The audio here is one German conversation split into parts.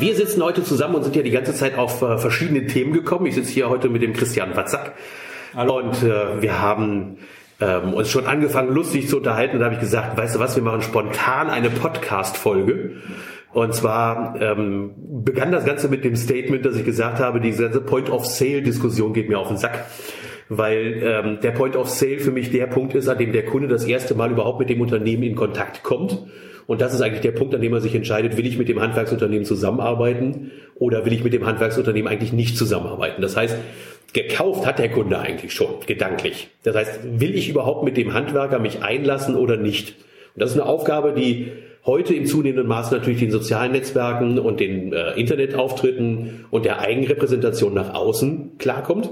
Wir sitzen heute zusammen und sind ja die ganze Zeit auf äh, verschiedene Themen gekommen. Ich sitze hier heute mit dem Christian Watzak. Hallo. Und äh, wir haben ähm, uns schon angefangen, lustig zu unterhalten. Und da habe ich gesagt, weißt du was, wir machen spontan eine Podcast-Folge. Und zwar ähm, begann das Ganze mit dem Statement, dass ich gesagt habe, diese ganze Point-of-Sale-Diskussion geht mir auf den Sack weil ähm, der Point of Sale für mich der Punkt ist, an dem der Kunde das erste Mal überhaupt mit dem Unternehmen in Kontakt kommt. Und das ist eigentlich der Punkt, an dem er sich entscheidet, will ich mit dem Handwerksunternehmen zusammenarbeiten oder will ich mit dem Handwerksunternehmen eigentlich nicht zusammenarbeiten. Das heißt, gekauft hat der Kunde eigentlich schon, gedanklich. Das heißt, will ich überhaupt mit dem Handwerker mich einlassen oder nicht? Und das ist eine Aufgabe, die heute im zunehmenden Maß natürlich den sozialen Netzwerken und den äh, Internetauftritten und der Eigenrepräsentation nach außen klarkommt.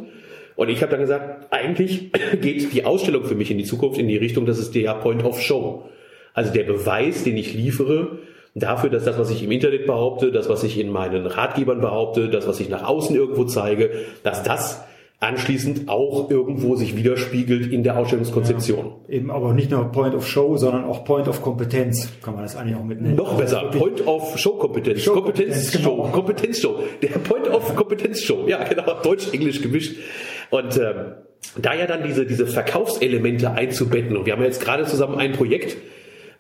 Und ich habe dann gesagt, eigentlich geht die Ausstellung für mich in die Zukunft in die Richtung, das ist der Point of Show. Also der Beweis, den ich liefere, dafür, dass das, was ich im Internet behaupte, das, was ich in meinen Ratgebern behaupte, das, was ich nach außen irgendwo zeige, dass das anschließend auch irgendwo sich widerspiegelt in der Ausstellungskonzeption. Ja, eben aber nicht nur Point of Show, sondern auch Point of Kompetenz, kann man das eigentlich auch mitnehmen. Noch besser, Point of Show Kompetenz. Show Kompetenz Show. Genau. Kompetenz Show. Der Point of Kompetenz Show. Ja, genau, Deutsch-Englisch gemischt. Und ähm, da ja dann diese, diese Verkaufselemente einzubetten, und wir haben ja jetzt gerade zusammen ein Projekt,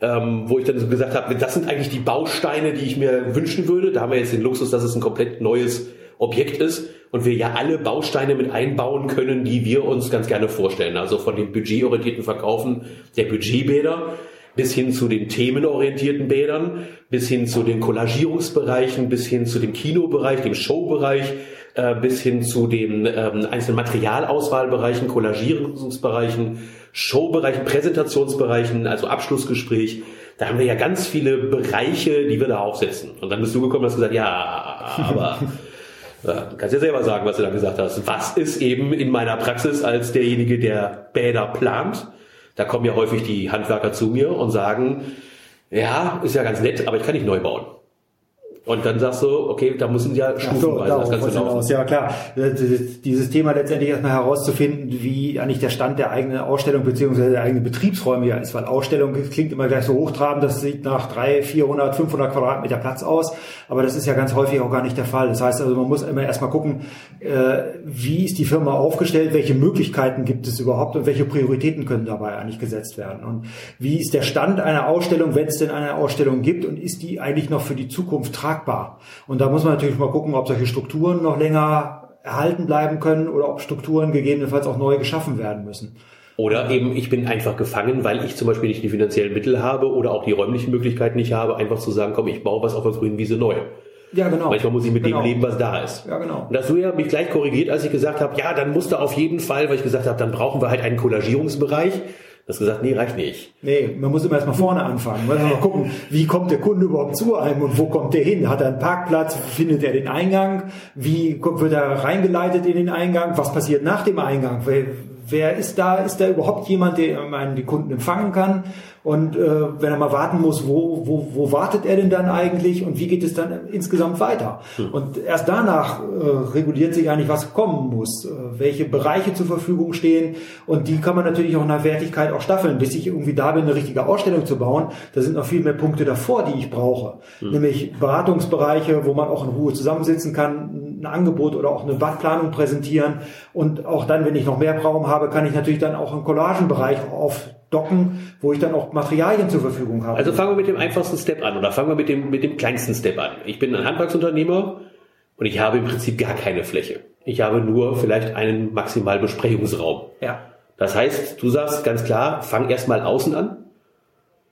ähm, wo ich dann so gesagt habe, das sind eigentlich die Bausteine, die ich mir wünschen würde. Da haben wir jetzt den Luxus, dass es ein komplett neues Objekt ist und wir ja alle Bausteine mit einbauen können, die wir uns ganz gerne vorstellen. Also von dem budgetorientierten Verkaufen der Budgetbäder bis hin zu den themenorientierten Bädern, bis hin zu den Collagierungsbereichen, bis hin zu dem Kinobereich, dem Showbereich, äh, bis hin zu den ähm, einzelnen Materialauswahlbereichen, Collagierungsbereichen, Showbereichen, Präsentationsbereichen, also Abschlussgespräch. Da haben wir ja ganz viele Bereiche, die wir da aufsetzen. Und dann bist du gekommen und hast gesagt, ja, aber ja, du kannst ja selber sagen, was du da gesagt hast. Was ist eben in meiner Praxis als derjenige, der Bäder plant? Da kommen ja häufig die Handwerker zu mir und sagen, ja, ist ja ganz nett, aber ich kann nicht neu bauen. Und dann sagst du, okay, da müssen ja stufenweise so, das Ganze laufen. Ja, klar. Dieses Thema letztendlich erstmal herauszufinden, wie eigentlich der Stand der eigenen Ausstellung beziehungsweise der eigenen Betriebsräume ja ist, weil Ausstellung klingt immer gleich so hochtrabend, das sieht nach drei, 400, 500 Quadratmeter Platz aus, aber das ist ja ganz häufig auch gar nicht der Fall. Das heißt also, man muss immer erstmal gucken, äh, wie ist die Firma aufgestellt, welche Möglichkeiten gibt es überhaupt und welche Prioritäten können dabei eigentlich gesetzt werden und wie ist der Stand einer Ausstellung, wenn es denn eine Ausstellung gibt und ist die eigentlich noch für die Zukunft tragbar tragbar. Und da muss man natürlich mal gucken, ob solche Strukturen noch länger erhalten bleiben können oder ob Strukturen gegebenenfalls auch neu geschaffen werden müssen. Oder eben, ich bin einfach gefangen, weil ich zum Beispiel nicht die finanziellen Mittel habe oder auch die räumlichen Möglichkeiten nicht habe, einfach zu sagen, komm, ich baue was auf der grünen Wiese neu. Ja, genau. Manchmal muss ich mit genau. dem leben, was da ist. Ja, genau. Und das du ja mich gleich korrigiert, als ich gesagt habe, ja, dann musste auf jeden Fall, weil ich gesagt habe, dann brauchen wir halt einen Kollagierungsbereich. Du hast gesagt, nee, reicht nicht. Nee, man muss immer erstmal vorne anfangen. Man muss mal gucken, wie kommt der Kunde überhaupt zu einem und wo kommt der hin? Hat er einen Parkplatz? Findet er den Eingang? Wie wird er reingeleitet in den Eingang? Was passiert nach dem Eingang? Wer ist da? Ist da überhaupt jemand, der einen, die Kunden empfangen kann? Und äh, wenn er mal warten muss, wo, wo, wo wartet er denn dann eigentlich und wie geht es dann insgesamt weiter? Hm. Und erst danach äh, reguliert sich eigentlich, was kommen muss, äh, welche Bereiche zur Verfügung stehen. Und die kann man natürlich auch in der Wertigkeit auch staffeln. Bis ich irgendwie da bin, eine richtige Ausstellung zu bauen, da sind noch viel mehr Punkte davor, die ich brauche. Hm. Nämlich Beratungsbereiche, wo man auch in Ruhe zusammensitzen kann, ein Angebot oder auch eine Badplanung präsentieren. Und auch dann, wenn ich noch mehr Raum habe, kann ich natürlich dann auch einen Collagenbereich auf docken, wo ich dann auch Materialien zur Verfügung habe. Also fangen wir mit dem einfachsten Step an oder fangen wir mit dem, mit dem kleinsten Step an. Ich bin ein Handwerksunternehmer und ich habe im Prinzip gar keine Fläche. Ich habe nur vielleicht einen maximal Besprechungsraum. Ja. Das heißt, du sagst ganz klar, fang erstmal außen an.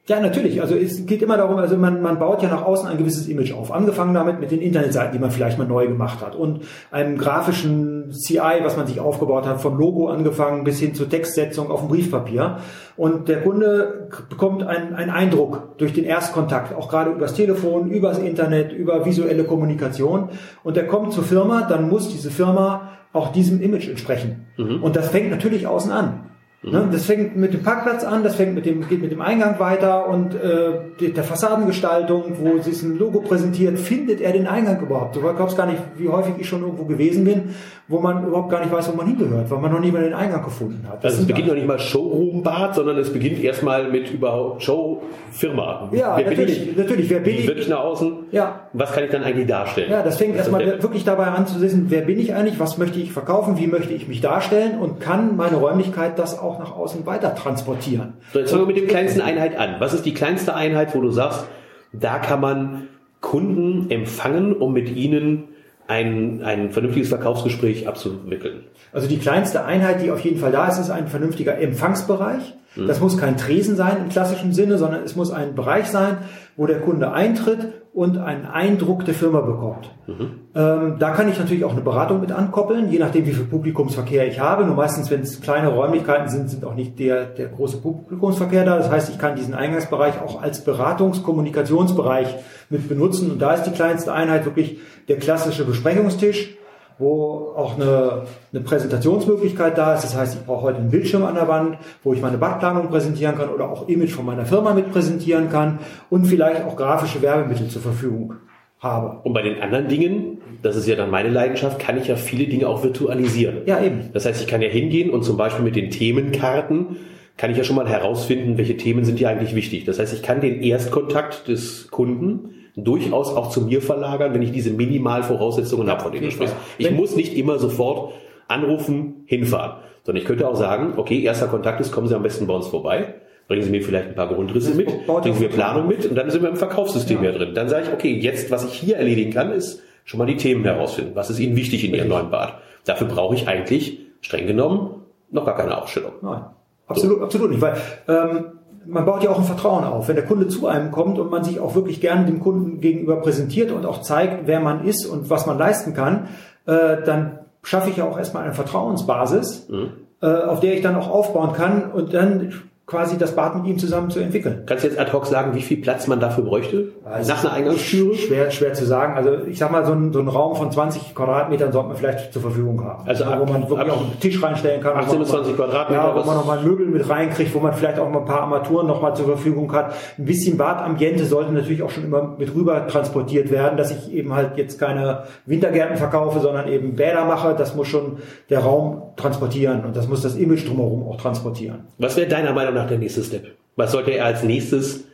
Ja, natürlich. Also es geht immer darum, also man, man baut ja nach außen ein gewisses Image auf. Angefangen damit mit den Internetseiten, die man vielleicht mal neu gemacht hat und einem grafischen CI, was man sich aufgebaut hat, vom Logo angefangen bis hin zur Textsetzung auf dem Briefpapier. Und der Kunde bekommt einen, einen Eindruck durch den Erstkontakt, auch gerade übers Telefon, übers Internet, über visuelle Kommunikation. Und der kommt zur Firma, dann muss diese Firma auch diesem Image entsprechen. Mhm. Und das fängt natürlich außen an. Ne? Das fängt mit dem Parkplatz an, das fängt mit dem, geht mit dem Eingang weiter und äh, der Fassadengestaltung, wo sie ein Logo präsentiert, findet er den Eingang überhaupt? Du glaubst gar nicht, wie häufig ich schon irgendwo gewesen bin, wo man überhaupt gar nicht weiß, wo man hingehört, weil man noch nie mal den Eingang gefunden hat. Das also es beginnt noch nicht mal Showroom-Bad, sondern es beginnt erstmal mit überhaupt Show-Firma. Ja, wer natürlich, ich? natürlich. Wer bin ich? Wirklich nach außen? Ja. Was kann ich dann eigentlich darstellen? Ja, das fängt erstmal wirklich dabei an zu wissen, wer bin ich eigentlich, was möchte ich verkaufen, wie möchte ich mich darstellen und kann meine Räumlichkeit das auch nach außen weiter transportieren. So, jetzt fangen wir mit dem kleinsten Einheit an. Was ist die kleinste Einheit, wo du sagst, da kann man Kunden empfangen, um mit ihnen ein, ein vernünftiges Verkaufsgespräch abzuwickeln? Also die kleinste Einheit, die auf jeden Fall da ist, ist ein vernünftiger Empfangsbereich. Mhm. Das muss kein Tresen sein im klassischen Sinne, sondern es muss ein Bereich sein, wo der Kunde eintritt und einen Eindruck der Firma bekommt. Mhm. Ähm, da kann ich natürlich auch eine Beratung mit ankoppeln, je nachdem, wie viel Publikumsverkehr ich habe. Nur meistens, wenn es kleine Räumlichkeiten sind, sind auch nicht der, der große Publikumsverkehr da. Das heißt, ich kann diesen Eingangsbereich auch als Beratungs-Kommunikationsbereich mit benutzen. Und da ist die kleinste Einheit wirklich der klassische Besprechungstisch wo auch eine, eine Präsentationsmöglichkeit da ist. Das heißt, ich brauche heute einen Bildschirm an der Wand, wo ich meine Badplanung präsentieren kann oder auch Image von meiner Firma mit präsentieren kann und vielleicht auch grafische Werbemittel zur Verfügung habe. Und bei den anderen Dingen, das ist ja dann meine Leidenschaft, kann ich ja viele Dinge auch virtualisieren. Ja, eben. Das heißt, ich kann ja hingehen und zum Beispiel mit den Themenkarten kann ich ja schon mal herausfinden, welche Themen sind hier eigentlich wichtig. Das heißt, ich kann den Erstkontakt des Kunden durchaus auch zu mir verlagern, wenn ich diese Minimalvoraussetzungen habe, von denen du sprichst. Ich muss nicht immer sofort anrufen, hinfahren, sondern ich könnte auch sagen, okay, erster Kontakt ist, kommen Sie am besten bei uns vorbei. Bringen Sie mir vielleicht ein paar Grundrisse mit, bringen Sie mir Planung mit und dann sind wir im Verkaufssystem ja. drin. Dann sage ich, okay, jetzt, was ich hier erledigen kann, ist schon mal die Themen herausfinden. Was ist Ihnen wichtig in Ihrem neuen Bad? Dafür brauche ich eigentlich, streng genommen, noch gar keine Ausstellung. Nein, absolut, so. absolut nicht, weil ähm, man baut ja auch ein Vertrauen auf. Wenn der Kunde zu einem kommt und man sich auch wirklich gerne dem Kunden gegenüber präsentiert und auch zeigt, wer man ist und was man leisten kann, äh, dann schaffe ich ja auch erstmal eine Vertrauensbasis, mhm. äh, auf der ich dann auch aufbauen kann und dann quasi das Bad mit ihm zusammen zu entwickeln. Kannst du jetzt ad hoc sagen, wie viel Platz man dafür bräuchte? Also Nach einer Eingangstüre? Schwer, schwer zu sagen. Also ich sag mal, so ein, so ein Raum von 20 Quadratmetern sollte man vielleicht zur Verfügung haben. Also ab, wo man wirklich auch einen Tisch reinstellen kann. 18 bis 20 Quadratmeter. Ja, wo man nochmal Möbel mit reinkriegt, wo man vielleicht auch mal ein paar Armaturen nochmal zur Verfügung hat. Ein bisschen Badambiente sollte natürlich auch schon immer mit rüber transportiert werden, dass ich eben halt jetzt keine Wintergärten verkaufe, sondern eben Bäder mache. Das muss schon der Raum transportieren und das muss das Image drumherum auch transportieren. Was wäre deiner Meinung nach der nächste Step? Was sollte er als nächstes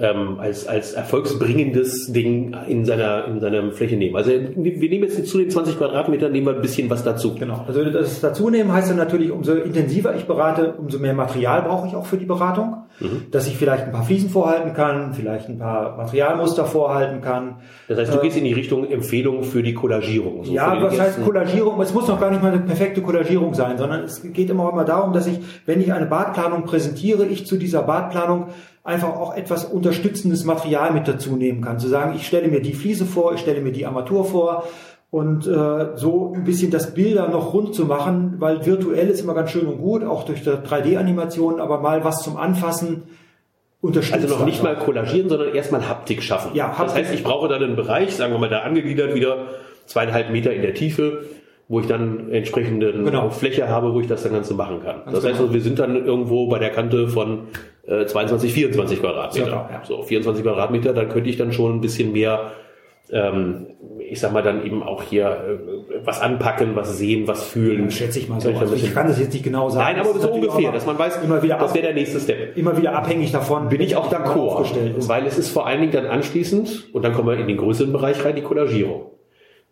ähm, als, als erfolgsbringendes Ding in seiner, in seiner Fläche nehmen. Also wir nehmen jetzt zu den 20 Quadratmetern, nehmen wir ein bisschen was dazu. Genau. Also das dazunehmen heißt dann natürlich, umso intensiver ich berate, umso mehr Material brauche ich auch für die Beratung. Mhm. Dass ich vielleicht ein paar Fliesen vorhalten kann, vielleicht ein paar Materialmuster vorhalten kann. Das heißt, du äh, gehst in die Richtung Empfehlung für die Kollagierung. So ja, was heißt Kollagierung? Es muss noch gar nicht mal eine perfekte Kollagierung sein, sondern es geht immer auch immer darum, dass ich, wenn ich eine Badplanung präsentiere, ich zu dieser Badplanung einfach auch etwas unterstützendes Material mit dazu nehmen kann. Zu sagen, ich stelle mir die Fliese vor, ich stelle mir die Armatur vor und äh, so ein bisschen das Bilder noch rund zu machen, weil virtuell ist immer ganz schön und gut, auch durch 3D-Animationen, aber mal was zum Anfassen unterstützen. Also noch nicht mal kollagieren, sondern erstmal Haptik schaffen. Ja, Haptik. Das heißt, ich brauche dann einen Bereich, sagen wir mal da angegliedert wieder, zweieinhalb Meter in der Tiefe, wo ich dann entsprechende genau. Fläche habe, wo ich das dann Ganze machen kann. Ganz das heißt, genau. wir sind dann irgendwo bei der Kante von äh, 22, 24 Quadratmeter. Circa, ja. So, 24 Quadratmeter, dann könnte ich dann schon ein bisschen mehr, ähm, ich sag mal, dann eben auch hier äh, was anpacken, was sehen, was fühlen. Dann schätze ich mal so. Also ich kann das jetzt nicht genau sagen. Nein, aber so ungefähr, dass man weiß, immer wieder das wäre der nächste Step. Immer wieder abhängig davon. Bin ich auch d'accord. Weil es ist vor allen Dingen dann anschließend, und dann kommen wir in den größeren Bereich rein, die Kollagierung.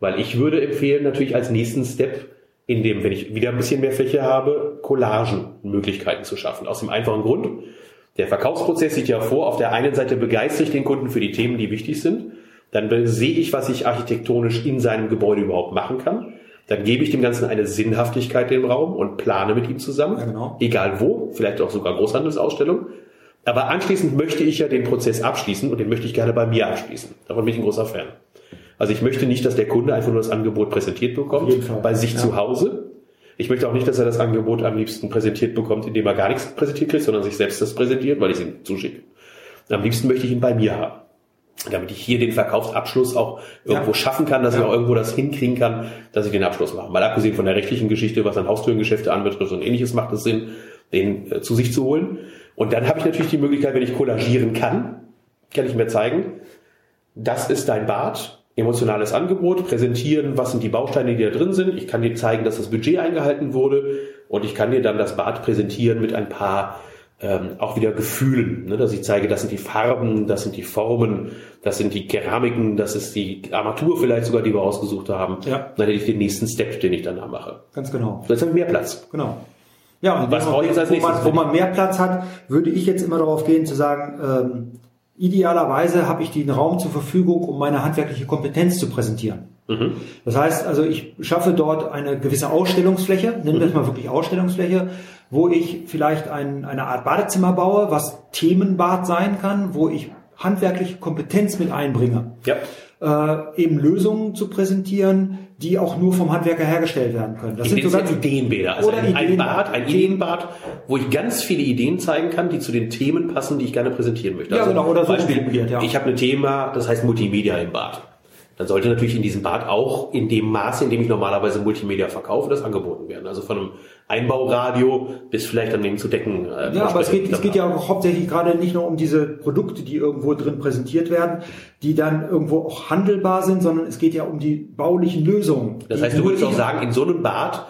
Weil ich würde empfehlen, natürlich als nächsten Step, in dem, wenn ich wieder ein bisschen mehr Fläche habe, Collagenmöglichkeiten zu schaffen. Aus dem einfachen Grund, der Verkaufsprozess sieht ja vor, auf der einen Seite begeistere ich den Kunden für die Themen, die wichtig sind. Dann sehe ich, was ich architektonisch in seinem Gebäude überhaupt machen kann. Dann gebe ich dem Ganzen eine Sinnhaftigkeit im Raum und plane mit ihm zusammen. Ja, genau. Egal wo, vielleicht auch sogar Großhandelsausstellung. Aber anschließend möchte ich ja den Prozess abschließen und den möchte ich gerne bei mir abschließen. Davon bin ich ein großer Fan. Also ich möchte nicht, dass der Kunde einfach nur das Angebot präsentiert bekommt bei sich ja. zu Hause. Ich möchte auch nicht, dass er das Angebot am liebsten präsentiert bekommt, indem er gar nichts präsentiert kriegt, sondern sich selbst das präsentiert, weil ich es ihm zuschicke. Am liebsten möchte ich ihn bei mir haben. Damit ich hier den Verkaufsabschluss auch irgendwo ja. schaffen kann, dass ja. ich auch irgendwo das hinkriegen kann, dass ich den Abschluss mache. Mal abgesehen von der rechtlichen Geschichte, was an Haustürengeschäfte anbetrifft und ähnliches macht es Sinn. den äh, zu sich zu holen. Und dann habe ich natürlich die Möglichkeit, wenn ich kollagieren kann, kann ich mir zeigen, das ist dein Bad, emotionales Angebot, präsentieren, was sind die Bausteine, die da drin sind. Ich kann dir zeigen, dass das Budget eingehalten wurde und ich kann dir dann das Bad präsentieren mit ein paar ähm, auch wieder Gefühlen, ne, dass ich zeige, das sind die Farben, das sind die Formen, das sind die Keramiken, das ist die Armatur vielleicht sogar, die wir ausgesucht haben. Ja. Dann hätte ich den nächsten Step, den ich danach mache. Ganz genau. Jetzt habe ich mehr Platz. Genau. Ja, und was brauche ich jetzt als nächstes? Wo man, wo man mehr Platz hat, würde ich jetzt immer darauf gehen zu sagen, ähm, idealerweise habe ich den Raum zur Verfügung, um meine handwerkliche Kompetenz zu präsentieren. Mhm. Das heißt also, ich schaffe dort eine gewisse Ausstellungsfläche, nennen wir es mal wirklich Ausstellungsfläche, wo ich vielleicht ein, eine Art Badezimmer baue, was Themenbad sein kann, wo ich handwerkliche Kompetenz mit einbringe. Ja. Äh, eben Lösungen zu präsentieren, die auch nur vom Handwerker hergestellt werden können. Das ich sind so ganz Ideenbäder. Also ein, Ideen, ein Bad, ein Ideenbad, wo ich ganz viele Ideen zeigen kann, die zu den Themen passen, die ich gerne präsentieren möchte. Ja, also genau, oder so Beispiel, ja. Ich habe ein Thema, das heißt Multimedia im Bad dann sollte natürlich in diesem Bad auch in dem Maße, in dem ich normalerweise Multimedia verkaufe, das angeboten werden. Also von einem Einbauradio bis vielleicht dann eben zu Decken. Äh, ja, aber es geht, es geht ja auch hauptsächlich gerade nicht nur um diese Produkte, die irgendwo drin präsentiert werden, die dann irgendwo auch handelbar sind, sondern es geht ja um die baulichen Lösungen. Das heißt, du würdest auch sagen, in so einem Bad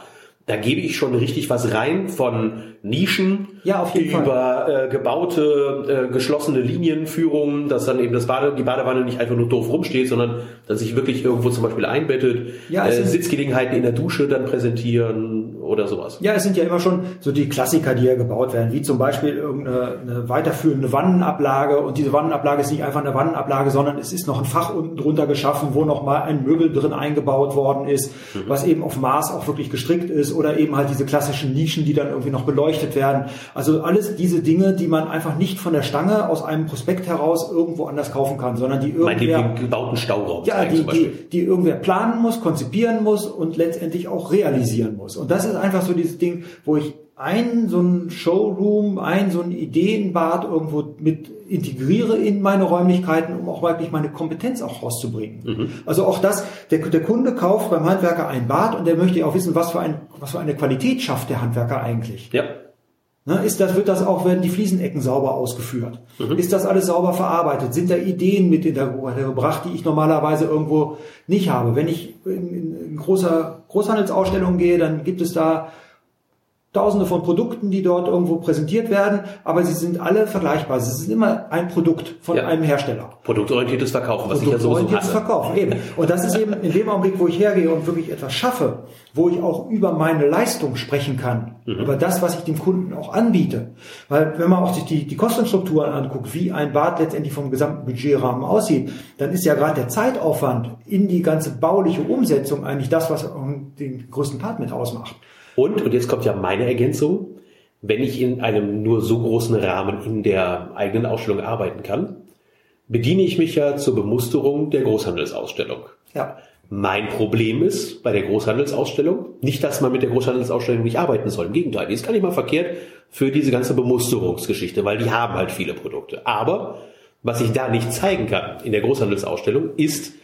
da gebe ich schon richtig was rein von Nischen ja, über. Äh, gebaute, äh, geschlossene Linienführungen, dass dann eben das Bade, die Badewanne nicht einfach nur doof rumsteht, sondern dass sich wirklich irgendwo zum Beispiel einbettet, ja, äh, Sitzgelegenheiten in der Dusche dann präsentieren oder sowas. Ja, es sind ja immer schon so die Klassiker, die ja gebaut werden, wie zum Beispiel irgendeine eine weiterführende Wannenablage und diese Wannenablage ist nicht einfach eine Wannenablage, sondern es ist noch ein Fach unten drunter geschaffen, wo noch mal ein Möbel drin eingebaut worden ist, mhm. was eben auf Maß auch wirklich gestrickt ist oder eben halt diese klassischen Nischen, die dann irgendwie noch beleuchtet werden. Also alles diese Dinge, die man einfach nicht von der Stange aus einem Prospekt heraus irgendwo anders kaufen kann, sondern die irgendwer... den gebauten Stauraum. Ja, die, die, die irgendwer planen muss, konzipieren muss und letztendlich auch realisieren muss. Und das ist einfach so dieses Ding, wo ich ein so ein Showroom, ein so ein Ideenbad irgendwo mit integriere in meine Räumlichkeiten, um auch wirklich meine Kompetenz auch rauszubringen. Mhm. Also auch das, der, der Kunde kauft beim Handwerker ein Bad und der möchte auch wissen, was für, ein, was für eine Qualität schafft der Handwerker eigentlich. Ja. Ne, ist das, wird das auch, werden die Fliesenecken sauber ausgeführt? Mhm. Ist das alles sauber verarbeitet? Sind da Ideen mit in der gebracht, die ich normalerweise irgendwo nicht habe? Wenn ich in, in großer Großhandelsausstellung gehe, dann gibt es da Tausende von Produkten, die dort irgendwo präsentiert werden, aber sie sind alle vergleichbar. Es ist immer ein Produkt von ja. einem Hersteller. Produktorientiertes Verkaufen, was Produktorientiertes ich ja Verkaufen, eben. Und das ist eben in dem Augenblick, wo ich hergehe und wirklich etwas schaffe, wo ich auch über meine Leistung sprechen kann, mhm. über das, was ich dem Kunden auch anbiete. Weil wenn man auch sich die, die Kostenstrukturen anguckt, wie ein Bad letztendlich vom gesamten Budgetrahmen aussieht, dann ist ja gerade der Zeitaufwand in die ganze bauliche Umsetzung eigentlich das, was den größten Part mit ausmacht. Und, und jetzt kommt ja meine Ergänzung, wenn ich in einem nur so großen Rahmen in der eigenen Ausstellung arbeiten kann, bediene ich mich ja zur Bemusterung der Großhandelsausstellung. Ja. Mein Problem ist bei der Großhandelsausstellung nicht, dass man mit der Großhandelsausstellung nicht arbeiten soll. Im Gegenteil, die ist gar nicht mal verkehrt für diese ganze Bemusterungsgeschichte, weil die haben halt viele Produkte. Aber was ich da nicht zeigen kann in der Großhandelsausstellung ist,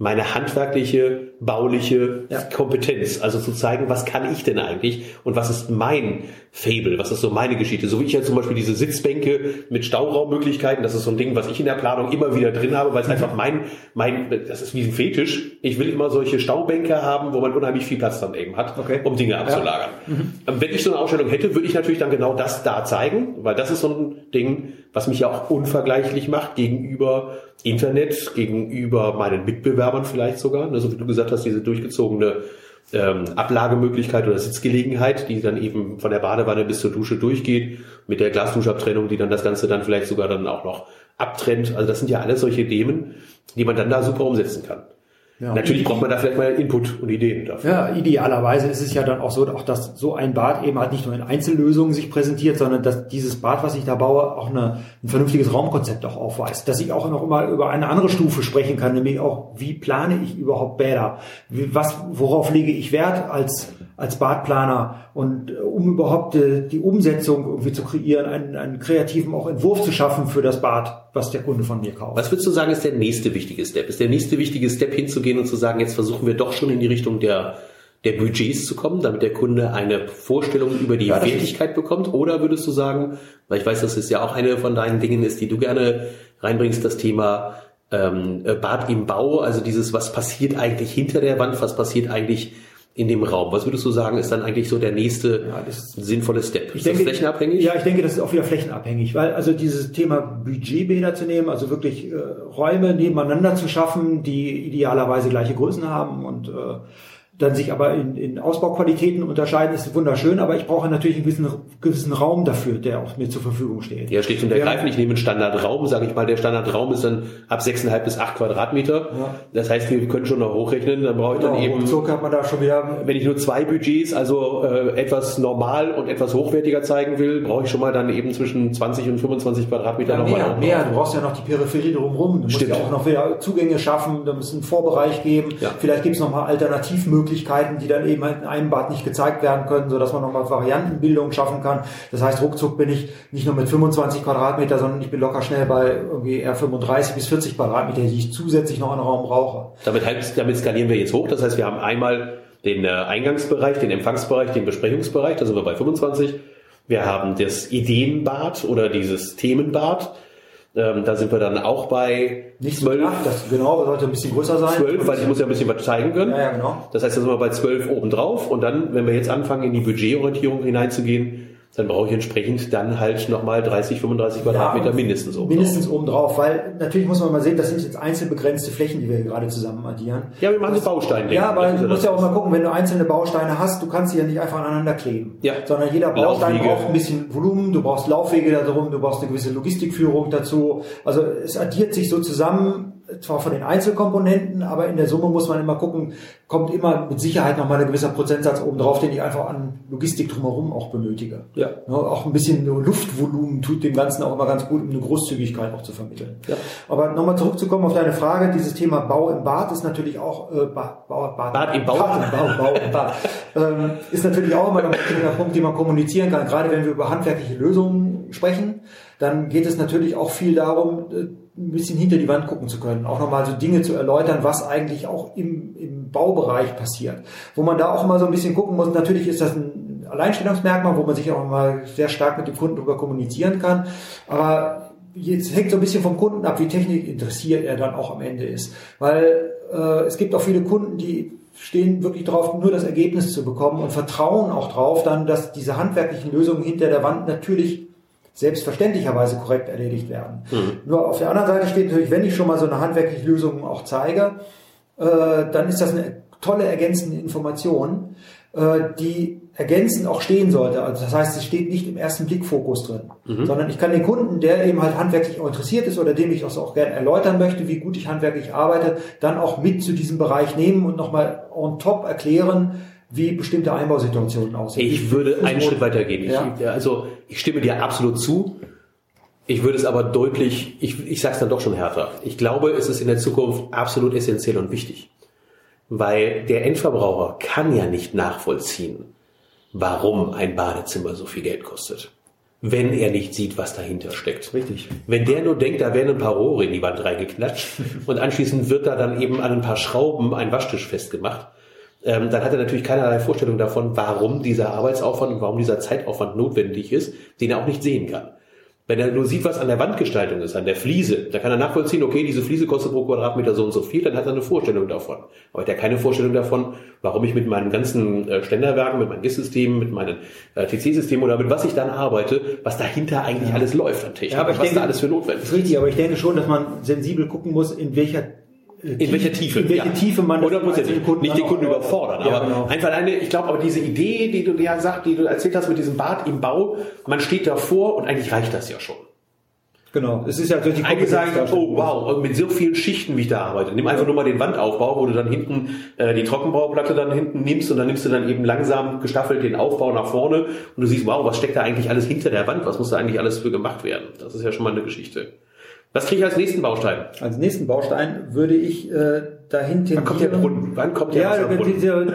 meine handwerkliche, bauliche ja. Kompetenz. Also zu zeigen, was kann ich denn eigentlich und was ist mein Fable, was ist so meine Geschichte. So wie ich ja zum Beispiel diese Sitzbänke mit Stauraummöglichkeiten, das ist so ein Ding, was ich in der Planung immer wieder drin habe, weil es mhm. einfach mein, mein, das ist wie ein Fetisch. Ich will immer solche Staubänke haben, wo man unheimlich viel Platz dann eben hat, okay. um Dinge abzulagern. Ja. Mhm. Wenn ich so eine Ausstellung hätte, würde ich natürlich dann genau das da zeigen, weil das ist so ein Ding, was mich ja auch unvergleichlich macht gegenüber Internet, gegenüber meinen Mitbewerbern vielleicht sogar. So wie du gesagt hast, diese durchgezogene ähm, Ablagemöglichkeit oder Sitzgelegenheit, die dann eben von der Badewanne bis zur Dusche durchgeht, mit der Glasduschabtrennung, die dann das Ganze dann vielleicht sogar dann auch noch abtrennt. Also das sind ja alles solche Themen, die man dann da super umsetzen kann. Ja, Natürlich braucht man da vielleicht mal Input und Ideen dafür. Ja, idealerweise ist es ja dann auch so, auch dass so ein Bad eben halt nicht nur in Einzellösungen sich präsentiert, sondern dass dieses Bad, was ich da baue, auch eine, ein vernünftiges Raumkonzept auch aufweist. Dass ich auch noch immer über eine andere Stufe sprechen kann, nämlich auch, wie plane ich überhaupt Bäder? Was, worauf lege ich Wert als als Badplaner und äh, um überhaupt äh, die Umsetzung irgendwie zu kreieren, einen, einen kreativen auch Entwurf zu schaffen für das Bad, was der Kunde von mir kauft. Was würdest du sagen, ist der nächste wichtige Step? Ist der nächste wichtige Step hinzugehen und zu sagen, jetzt versuchen wir doch schon in die Richtung der der Budgets zu kommen, damit der Kunde eine Vorstellung über die ja, Wertigkeit bekommt? Oder würdest du sagen, weil ich weiß, dass es ja auch eine von deinen Dingen ist, die du gerne reinbringst, das Thema ähm, Bad im Bau, also dieses, was passiert eigentlich hinter der Wand, was passiert eigentlich in dem Raum. Was würdest du sagen, ist dann eigentlich so der nächste ja, sinnvolle Step? Ist denke, das flächenabhängig? Ja, ich denke, das ist auch wieder flächenabhängig, weil also dieses Thema Budgetbäder zu nehmen, also wirklich äh, Räume nebeneinander zu schaffen, die idealerweise gleiche Größen haben und äh, dann sich aber in, in Ausbauqualitäten unterscheiden, ist wunderschön, aber ich brauche natürlich einen gewissen, gewissen Raum dafür, der auch mir zur Verfügung steht. Ja, schlicht und ergreifend. Ich nehme einen Standardraum, sage ich mal, der Standardraum ist dann ab 6,5 bis 8 Quadratmeter. Ja. Das heißt, wir können schon noch hochrechnen, dann brauche ich dann genau, eben, so kann man da schon wieder, wenn ich nur zwei Budgets, also äh, etwas normal und etwas hochwertiger zeigen will, brauche ich schon mal dann eben zwischen 20 und 25 Quadratmeter ja, nochmal. Mehr, mehr, du brauchst ja noch die Peripherie drumherum, du musst Stimmt. ja auch noch wieder Zugänge schaffen, da muss einen Vorbereich geben, ja. vielleicht gibt es nochmal Alternativmöglichkeiten, die dann eben halt in einem Bad nicht gezeigt werden können, so dass man nochmal Variantenbildung schaffen kann. Das heißt, ruckzuck bin ich nicht nur mit 25 Quadratmeter, sondern ich bin locker schnell bei irgendwie eher 35 bis 40 Quadratmeter, die ich zusätzlich noch in Raum brauche. Damit, damit skalieren wir jetzt hoch. Das heißt, wir haben einmal den äh, Eingangsbereich, den Empfangsbereich, den Besprechungsbereich, da sind wir bei 25. Wir haben das Ideenbad oder dieses Themenbad. Ähm, da sind wir dann auch bei nicht 12. Knapp, das genau, sollte ein bisschen größer sein. 12, weil ich muss ja ein bisschen was zeigen können. Ja, ja, genau. Das heißt, da sind wir bei 12 oben drauf und dann, wenn wir jetzt anfangen, in die Budgetorientierung hineinzugehen, dann brauche ich entsprechend dann halt nochmal 30, 35 Quadratmeter ja, mindestens oben Mindestens oben drauf, weil natürlich muss man mal sehen, das sind jetzt einzeln begrenzte Flächen, die wir hier gerade zusammen addieren. Ja, wir machen so Bausteine. Ja, aber du musst ja auch mal gucken, wenn du einzelne Bausteine hast, du kannst sie ja nicht einfach aneinander kleben. Ja. Sondern jeder Baustein Laufwege. braucht ein bisschen Volumen, du brauchst Laufwege darum, du brauchst eine gewisse Logistikführung dazu. Also es addiert sich so zusammen zwar von den Einzelkomponenten, aber in der Summe muss man immer gucken, kommt immer mit Sicherheit nochmal ein gewisser Prozentsatz oben drauf, den ich einfach an Logistik drumherum auch benötige. Ja. ja. Auch ein bisschen Luftvolumen tut dem Ganzen auch immer ganz gut, um eine Großzügigkeit auch zu vermitteln. Ja. Aber nochmal zurückzukommen auf deine Frage, dieses Thema Bau im Bad ist natürlich auch äh, ba, Bau, Bad, Bad im Bau. Bad im Bau, Bau im Bad. ähm, ist natürlich auch immer ein Punkt, den man kommunizieren kann, gerade wenn wir über handwerkliche Lösungen sprechen dann geht es natürlich auch viel darum, äh, ein bisschen hinter die Wand gucken zu können, auch nochmal so Dinge zu erläutern, was eigentlich auch im, im Baubereich passiert. Wo man da auch mal so ein bisschen gucken muss, natürlich ist das ein Alleinstellungsmerkmal, wo man sich auch mal sehr stark mit dem Kunden darüber kommunizieren kann, aber jetzt hängt so ein bisschen vom Kunden ab, wie Technik interessiert er dann auch am Ende ist. Weil äh, es gibt auch viele Kunden, die stehen wirklich drauf, nur das Ergebnis zu bekommen und vertrauen auch drauf dann, dass diese handwerklichen Lösungen hinter der Wand natürlich selbstverständlicherweise korrekt erledigt werden. Mhm. Nur auf der anderen Seite steht natürlich, wenn ich schon mal so eine handwerkliche Lösung auch zeige, äh, dann ist das eine tolle ergänzende Information, äh, die ergänzend auch stehen sollte. Also das heißt, es steht nicht im ersten Blickfokus drin, mhm. sondern ich kann den Kunden, der eben halt handwerklich auch interessiert ist oder dem ich das auch gerne erläutern möchte, wie gut ich handwerklich arbeite, dann auch mit zu diesem Bereich nehmen und nochmal on top erklären, wie bestimmte Einbausituationen aussehen. Ich würde einen Schritt weiter gehen. Ja. Ich, also ich stimme dir absolut zu. Ich würde es aber deutlich, ich, ich sage es dann doch schon härter. Ich glaube, es ist in der Zukunft absolut essentiell und wichtig. Weil der Endverbraucher kann ja nicht nachvollziehen, warum ein Badezimmer so viel Geld kostet. Wenn er nicht sieht, was dahinter steckt. Richtig. Wenn der nur denkt, da werden ein paar Rohre in die Wand reingeklatscht und anschließend wird da dann eben an ein paar Schrauben ein Waschtisch festgemacht, ähm, dann hat er natürlich keinerlei Vorstellung davon, warum dieser Arbeitsaufwand und warum dieser Zeitaufwand notwendig ist, den er auch nicht sehen kann. Wenn er nur sieht, was an der Wandgestaltung ist, an der Fliese, da kann er nachvollziehen, okay, diese Fliese kostet pro Quadratmeter so und so viel, dann hat er eine Vorstellung davon. Aber er hat keine Vorstellung davon, warum ich mit meinen ganzen äh, Ständerwerken, mit meinen GIS-Systemen, mit meinen äh, TC-Systemen oder mit was ich dann arbeite, was dahinter eigentlich alles läuft an Technik, ja, aber ich was denke, da alles für notwendig ist. Richtig, aber ich denke schon, dass man sensibel gucken muss, in welcher in welcher Tiefe? In welche ja. Tiefe man oder muss den Kunden nicht den Kunden überfordern, ja, aber genau. einfach eine, ich glaube, aber diese Idee, die du ja sagt, die du erzählt hast mit diesem Bad im Bau, man steht davor und eigentlich reicht das ja schon. Genau, es ist ja durch die Einige sagen, oh wow, mit so vielen Schichten, wie ich da arbeite. Nimm einfach nur mal den Wandaufbau, wo du dann hinten äh, die Trockenbauplatte dann hinten nimmst und dann nimmst du dann eben langsam gestaffelt den Aufbau nach vorne und du siehst, wow, was steckt da eigentlich alles hinter der Wand? Was muss da eigentlich alles für gemacht werden? Das ist ja schon mal eine Geschichte. Was kriege ich als nächsten Baustein? Als nächsten Baustein würde ich äh, dahin Wann kommt der Brunnen? Wann kommt der ja, diese,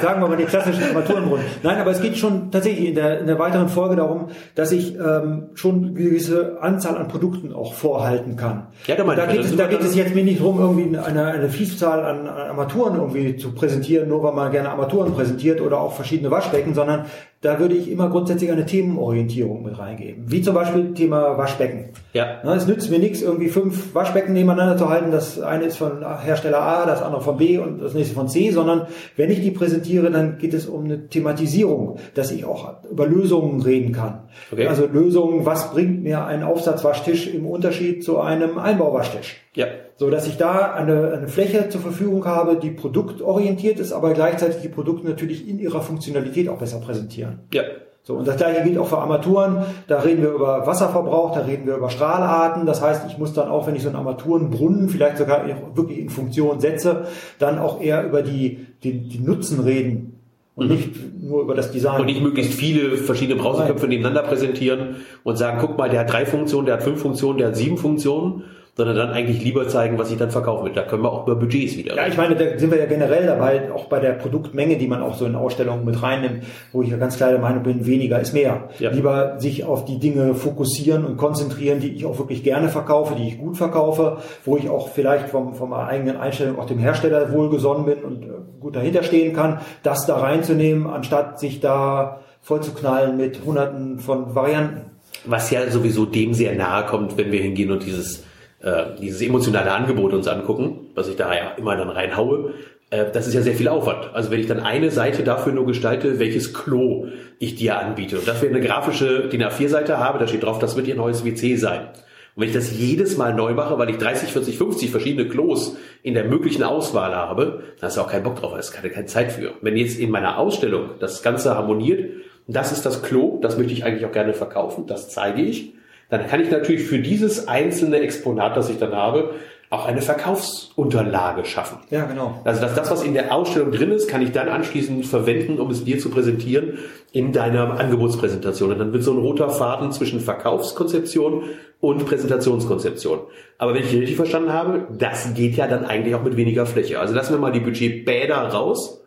sagen wir mal die klassischen Armaturenbrunnen. Nein, aber es geht schon tatsächlich in der, in der weiteren Folge darum, dass ich ähm, schon eine gewisse Anzahl an Produkten auch vorhalten kann. Ja, da da geht, es, da geht es jetzt mir nicht darum, irgendwie eine, eine Vielzahl an, an Armaturen irgendwie zu präsentieren, nur weil man gerne Armaturen präsentiert oder auch verschiedene Waschbecken, sondern da würde ich immer grundsätzlich eine Themenorientierung mit reingeben. Wie zum Beispiel Thema Waschbecken. Ja. Na, es nützt mir nichts, irgendwie fünf Waschbecken nebeneinander zu halten. Das eine ist von Hersteller A, das andere von B und das nächste von C, sondern wenn ich die präsentiere, dann geht es um eine Thematisierung, dass ich auch über Lösungen reden kann. Okay. Also Lösungen, was bringt mir ein Aufsatzwaschtisch im Unterschied zu einem Einbauwaschtisch? Ja. So dass ich da eine, eine Fläche zur Verfügung habe, die produktorientiert ist, aber gleichzeitig die Produkte natürlich in ihrer Funktionalität auch besser präsentieren. Ja. So, und das gleiche gilt auch für Armaturen. Da reden wir über Wasserverbrauch, da reden wir über Strahlarten. Das heißt, ich muss dann auch, wenn ich so einen Armaturenbrunnen vielleicht sogar wirklich in Funktion setze, dann auch eher über die, die, die Nutzen reden und nicht nur über das Design. Und nicht möglichst viele verschiedene Browserköpfe nebeneinander präsentieren und sagen, guck mal, der hat drei Funktionen, der hat fünf Funktionen, der hat sieben Funktionen, sondern dann eigentlich lieber zeigen, was ich dann verkaufen will. Da können wir auch über Budgets wieder. Ja, ich meine, da sind wir ja generell dabei, auch bei der Produktmenge, die man auch so in Ausstellungen mit reinnimmt, wo ich ja ganz klar der Meinung bin, weniger ist mehr. Ja. Lieber sich auf die Dinge fokussieren und konzentrieren, die ich auch wirklich gerne verkaufe, die ich gut verkaufe, wo ich auch vielleicht vom, vom eigenen Einstellung auch dem Hersteller wohlgesonnen bin und äh, gut dahinter stehen kann, das da reinzunehmen, anstatt sich da vollzuknallen mit hunderten von Varianten. Was ja sowieso dem sehr nahe kommt, wenn wir hingehen und dieses, äh, dieses emotionale Angebot uns angucken, was ich da ja immer dann reinhaue. Äh, das ist ja sehr viel Aufwand. Also wenn ich dann eine Seite dafür nur gestalte, welches Klo ich dir anbiete. Und dafür eine grafische DIN A4-Seite habe, da steht drauf, das wird ihr neues WC sein. Und wenn ich das jedes Mal neu mache, weil ich 30, 40, 50 verschiedene Klos in der möglichen Auswahl habe, dann hast du auch keinen Bock drauf, da ist keine, keine Zeit für. Wenn jetzt in meiner Ausstellung das Ganze harmoniert, das ist das Klo, das möchte ich eigentlich auch gerne verkaufen, das zeige ich, dann kann ich natürlich für dieses einzelne Exponat, das ich dann habe, auch eine Verkaufsunterlage schaffen. Ja, genau. Also dass das, was in der Ausstellung drin ist, kann ich dann anschließend verwenden, um es dir zu präsentieren in deiner Angebotspräsentation. Und dann wird so ein roter Faden zwischen Verkaufskonzeption und Präsentationskonzeption. Aber wenn ich richtig verstanden habe, das geht ja dann eigentlich auch mit weniger Fläche. Also lassen wir mal die Budgetbäder raus.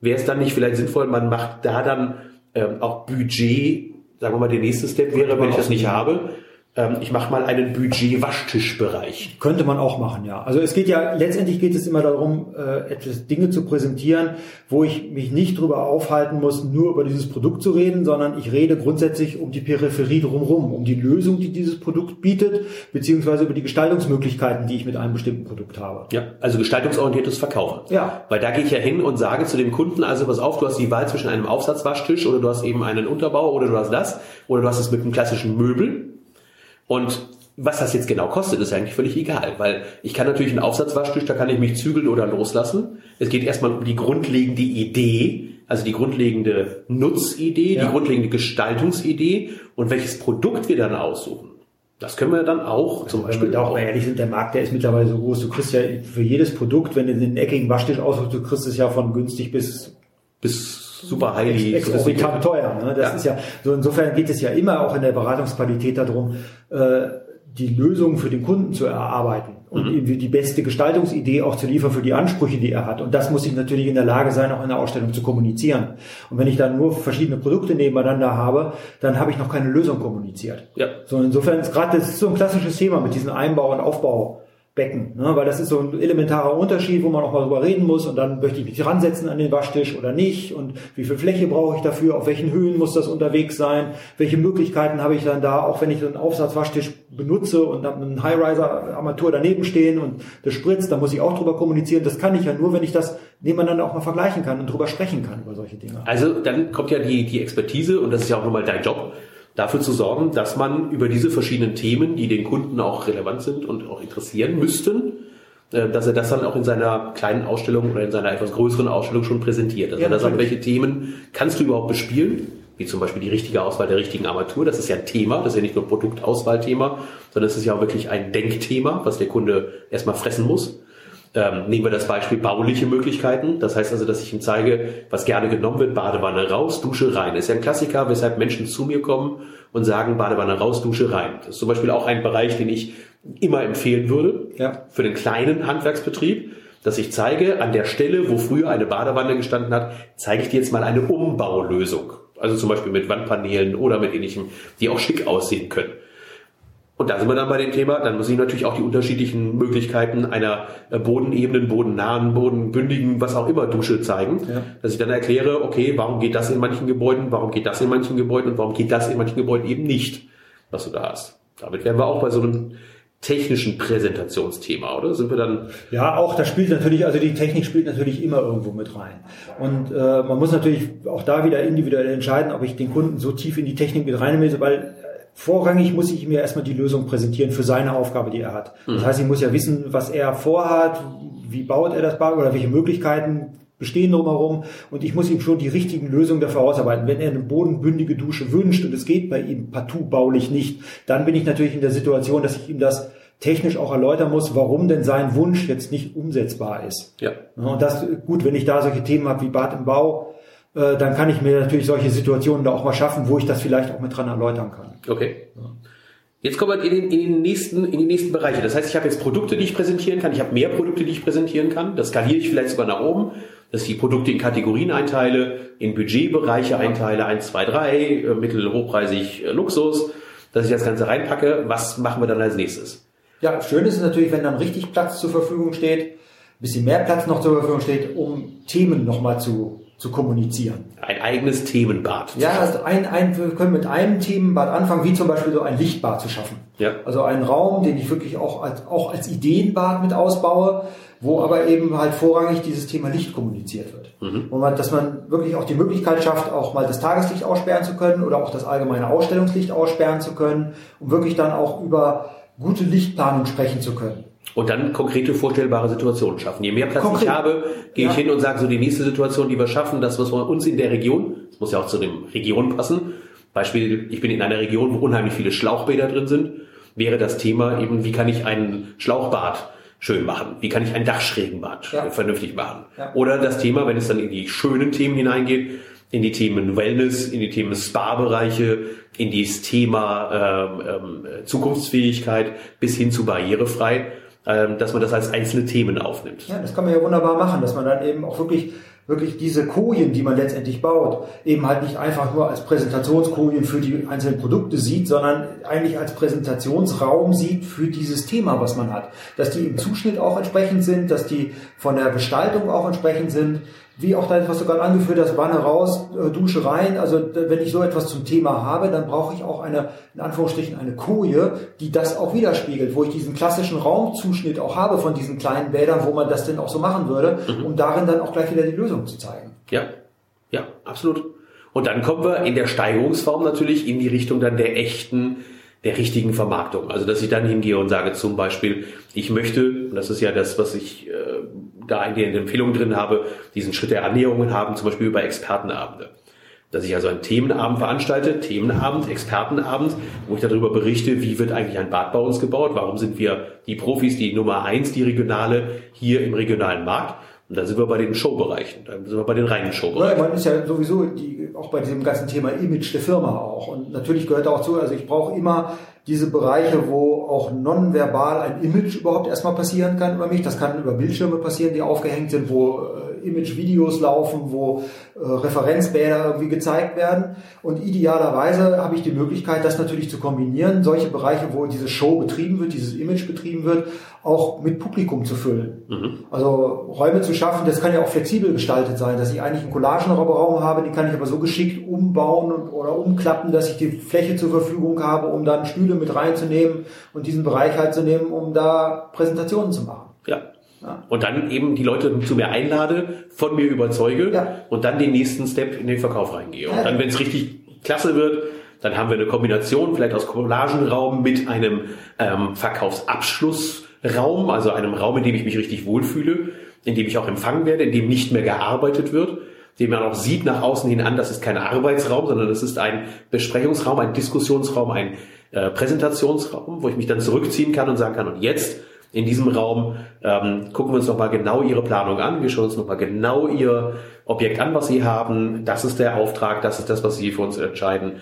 Wäre es dann nicht vielleicht sinnvoll, man macht da dann ähm, auch Budget, sagen wir mal, der nächste Step wäre, wenn ich das nicht. habe, ähm, ich mache mal einen Budget-Waschtischbereich. Könnte man auch machen, ja. Also es geht ja, letztendlich geht es immer darum, äh, etwas Dinge zu präsentieren, wo ich mich nicht drüber aufhalten muss, nur über dieses Produkt zu reden, sondern ich rede grundsätzlich um die Peripherie drumherum, um die Lösung, die dieses Produkt bietet, beziehungsweise über die Gestaltungsmöglichkeiten, die ich mit einem bestimmten Produkt habe. Ja, also gestaltungsorientiertes Verkaufen. Ja. Weil da gehe ich ja hin und sage zu dem Kunden, also pass auf, du hast die Wahl zwischen einem Aufsatzwaschtisch oder du hast eben einen Unterbau oder du hast das oder du hast es mit einem klassischen Möbel. Und was das jetzt genau kostet, ist eigentlich völlig egal, weil ich kann natürlich einen Aufsatzwaschtisch, da kann ich mich zügeln oder loslassen. Es geht erstmal um die grundlegende Idee, also die grundlegende Nutzidee, Ja. die grundlegende Gestaltungsidee und welches Produkt wir dann aussuchen. Das können wir dann auch zum Wenn Beispiel wir da auch mal ehrlich sind, der Markt, der ist mittlerweile so groß. Du kriegst ja für jedes Produkt, wenn du den eckigen Waschtisch aussuchst, du kriegst es ja von günstig bis bis super heilig. exorbitant teuer. Ne? Das Ja. ist ja so. Insofern geht es ja immer auch in der Beratungsqualität darum, äh, die Lösung für den Kunden zu erarbeiten und Mhm. irgendwie die beste Gestaltungsidee auch zu liefern für die Ansprüche, die er hat. Und das muss ich natürlich in der Lage sein, auch in der Ausstellung zu kommunizieren. Und wenn ich dann nur verschiedene Produkte nebeneinander habe, dann habe ich noch keine Lösung kommuniziert. Ja. So insofern ist gerade das ist so ein klassisches Thema mit diesen Einbau- und Aufbaubecken, ne? weil das ist so ein elementarer Unterschied, wo man auch mal drüber reden muss und dann möchte ich mich ransetzen an den Waschtisch oder nicht und wie viel Fläche brauche ich dafür, auf welchen Höhen muss das unterwegs sein, welche Möglichkeiten habe ich dann da, auch wenn ich so einen Aufsatzwaschtisch benutze und habe einen High-Riser-Armatur daneben stehen und das spritzt, dann muss ich auch drüber kommunizieren. Das kann ich ja nur, wenn ich das nebeneinander auch mal vergleichen kann und drüber sprechen kann über solche Dinge. Also dann kommt ja die, die Expertise und das ist ja auch nochmal dein Job, dafür zu sorgen, dass man über diese verschiedenen Themen, die den Kunden auch relevant sind und auch interessieren müssten, äh, dass er das dann auch in seiner kleinen Ausstellung oder in seiner etwas größeren Ausstellung schon präsentiert. Also Ja, er sagt, welche Themen kannst du überhaupt bespielen, wie zum Beispiel die richtige Auswahl der richtigen Armatur. Das ist ja ein Thema, das ist ja nicht nur ein Produktauswahlthema, sondern es ist ja auch wirklich ein Denkthema, was der Kunde erstmal fressen muss. Ähm, nehmen wir das Beispiel bauliche Möglichkeiten. Das heißt also, dass ich ihm zeige, was gerne genommen wird, Badewanne raus, Dusche rein. Ist ja ein Klassiker, weshalb Menschen zu mir kommen und sagen Badewanne raus, Dusche rein. Das ist zum Beispiel auch ein Bereich, den ich immer empfehlen würde ja. für den kleinen Handwerksbetrieb, dass ich zeige, an der Stelle, wo früher eine Badewanne gestanden hat, zeige ich dir jetzt mal eine Umbaulösung. Also zum Beispiel mit Wandpaneelen oder mit ähnlichem, die auch schick aussehen können. Und da sind wir dann bei dem Thema, dann muss ich natürlich auch die unterschiedlichen Möglichkeiten einer äh, bodenebenen, bodennahen, bodenbündigen, was auch immer Dusche zeigen. Ja. Dass ich dann erkläre, okay, warum geht das in manchen Gebäuden, warum geht das in manchen Gebäuden und warum geht das in manchen Gebäuden eben nicht, was du da hast. Damit wären wir auch bei so einem technischen Präsentationsthema, oder? Sind wir dann? Ja, auch das spielt natürlich, also die Technik spielt natürlich immer irgendwo mit rein. Und äh, man muss natürlich auch da wieder individuell entscheiden, ob ich den Kunden so tief in die Technik mit reinnehme, weil vorrangig muss ich mir erstmal die Lösung präsentieren für seine Aufgabe, die er hat. Das mhm. heißt, ich muss ja wissen, was er vorhat, wie baut er das Bad oder welche Möglichkeiten bestehen drumherum und ich muss ihm schon die richtigen Lösungen dafür ausarbeiten. Wenn er eine bodenbündige Dusche wünscht und es geht bei ihm partout baulich nicht, dann bin ich natürlich in der Situation, dass ich ihm das technisch auch erläutern muss, warum denn sein Wunsch jetzt nicht umsetzbar ist. Ja. Und das, gut, wenn ich da solche Themen habe wie Bad im Bau, äh, dann kann ich mir natürlich solche Situationen da auch mal schaffen, wo ich das vielleicht auch mit dran erläutern kann. Okay. Jetzt kommen wir in den, in den nächsten, in die nächsten Bereiche. Das heißt, ich habe jetzt Produkte, die ich präsentieren kann. Ich habe mehr Produkte, die ich präsentieren kann. Das skaliere ich vielleicht sogar nach oben, dass ich die Produkte in Kategorien einteile, in Budgetbereiche einteile, 1, 2, 3, mittel, hochpreisig, äh, Luxus, dass ich das Ganze reinpacke. Was machen wir dann als nächstes? Ja, schön ist es natürlich, wenn dann richtig Platz zur Verfügung steht, ein bisschen mehr Platz noch zur Verfügung steht, um Themen nochmal zu zu kommunizieren. Ein eigenes Themenbad. Ja, also ein, ein, wir können mit einem Themenbad anfangen, wie zum Beispiel so ein Lichtbad zu schaffen. Ja. Also einen Raum, den ich wirklich auch als, auch als Ideenbad mit ausbaue, wo aber eben halt vorrangig dieses Thema Licht kommuniziert wird. Mhm. Wo man, dass man wirklich auch die Möglichkeit schafft, auch mal das Tageslicht aussperren zu können oder auch das allgemeine Ausstellungslicht aussperren zu können, um wirklich dann auch über gute Lichtplanung sprechen zu können. Und dann konkrete vorstellbare Situationen schaffen. Je mehr Platz Konkret. ich habe, gehe ja. ich hin und sage so die nächste Situation, die wir schaffen, das was wir uns in der Region, das muss ja auch zu dem Region passen. Beispiel, ich bin in einer Region, wo unheimlich viele Schlauchbäder drin sind, wäre das Thema eben, wie kann ich ein Schlauchbad schön machen? Wie kann ich ein Dachschrägenbad ja. vernünftig machen? Ja. Oder das Thema, wenn es dann in die schönen Themen hineingeht, in die Themen Wellness, in die Themen Spa-Bereiche, in dieses Thema ähm, ähm, Zukunftsfähigkeit bis hin zu barrierefrei dass man das als einzelne Themen aufnimmt. Ja, das kann man ja wunderbar machen, dass man dann eben auch wirklich wirklich diese Kojen, die man letztendlich baut, eben halt nicht einfach nur als Präsentationskojen für die einzelnen Produkte sieht, sondern eigentlich als Präsentationsraum sieht für dieses Thema, was man hat. Dass die im Zuschnitt auch entsprechend sind, dass die von der Gestaltung auch entsprechend sind, wie auch das, was du gerade angeführt hast, Wanne raus, äh, Dusche rein. Also wenn ich so etwas zum Thema habe, dann brauche ich auch eine, in Anführungsstrichen, eine Koje, die das auch widerspiegelt, wo ich diesen klassischen Raumzuschnitt auch habe von diesen kleinen Bädern, wo man das denn auch so machen würde, mhm. um darin dann auch gleich wieder die Lösung zu zeigen. Ja, ja, absolut. Und dann kommen wir in der Steigerungsform natürlich in die Richtung dann der echten der richtigen Vermarktung. Also dass ich dann hingehe und sage zum Beispiel, ich möchte, und das ist ja das, was ich äh, da in den Empfehlungen drin habe, diesen Schritt der Annäherungen haben, zum Beispiel über Expertenabende. Dass ich also einen Themenabend veranstalte, Themenabend, Expertenabend, wo ich darüber berichte, wie wird eigentlich ein Bad bei uns gebaut, warum sind wir die Profis, die Nummer eins, die regionale hier im regionalen Markt und dann sind wir bei den Showbereichen, dann sind wir bei den reinen Showbereichen. Ja, man ist ja sowieso die, auch bei diesem ganzen Thema Image der Firma auch. Und natürlich gehört auch zu, also ich brauche immer diese Bereiche, wo auch nonverbal ein Image überhaupt erstmal passieren kann über mich. Das kann über Bildschirme passieren, die aufgehängt sind, wo äh, Image-Videos laufen, wo äh, Referenzbäder irgendwie gezeigt werden. Und idealerweise habe ich die Möglichkeit, das natürlich zu kombinieren, solche Bereiche, wo diese Show betrieben wird, dieses Image betrieben wird, auch mit Publikum zu füllen. Mhm. Also Räume zu schaffen, das kann ja auch flexibel gestaltet sein, dass ich eigentlich einen Collagenraum habe, die kann ich aber so geschickt umbauen und, oder umklappen, dass ich die Fläche zur Verfügung habe, um dann Stühle mit reinzunehmen und diesen Bereich halt zu nehmen, um da Präsentationen zu machen. Ja. Ja. Und dann eben die Leute zu mir einlade, von mir überzeuge ja. und dann den nächsten Step in den Verkauf reingehe. Und dann, wenn es richtig klasse wird, dann haben wir eine Kombination vielleicht aus Collagenraum mit einem ähm, Verkaufsabschlussraum, also einem Raum, in dem ich mich richtig wohlfühle, in dem ich auch empfangen werde, in dem nicht mehr gearbeitet wird, den man auch sieht nach außen hin an, das ist kein Arbeitsraum, sondern das ist ein Besprechungsraum, ein Diskussionsraum, ein äh, Präsentationsraum, wo ich mich dann zurückziehen kann und sagen kann, und jetzt in diesem Raum. Ähm, gucken wir uns nochmal genau Ihre Planung an. Wir schauen uns nochmal genau Ihr Objekt an, was Sie haben. Das ist der Auftrag, das ist das, was Sie für uns entscheiden.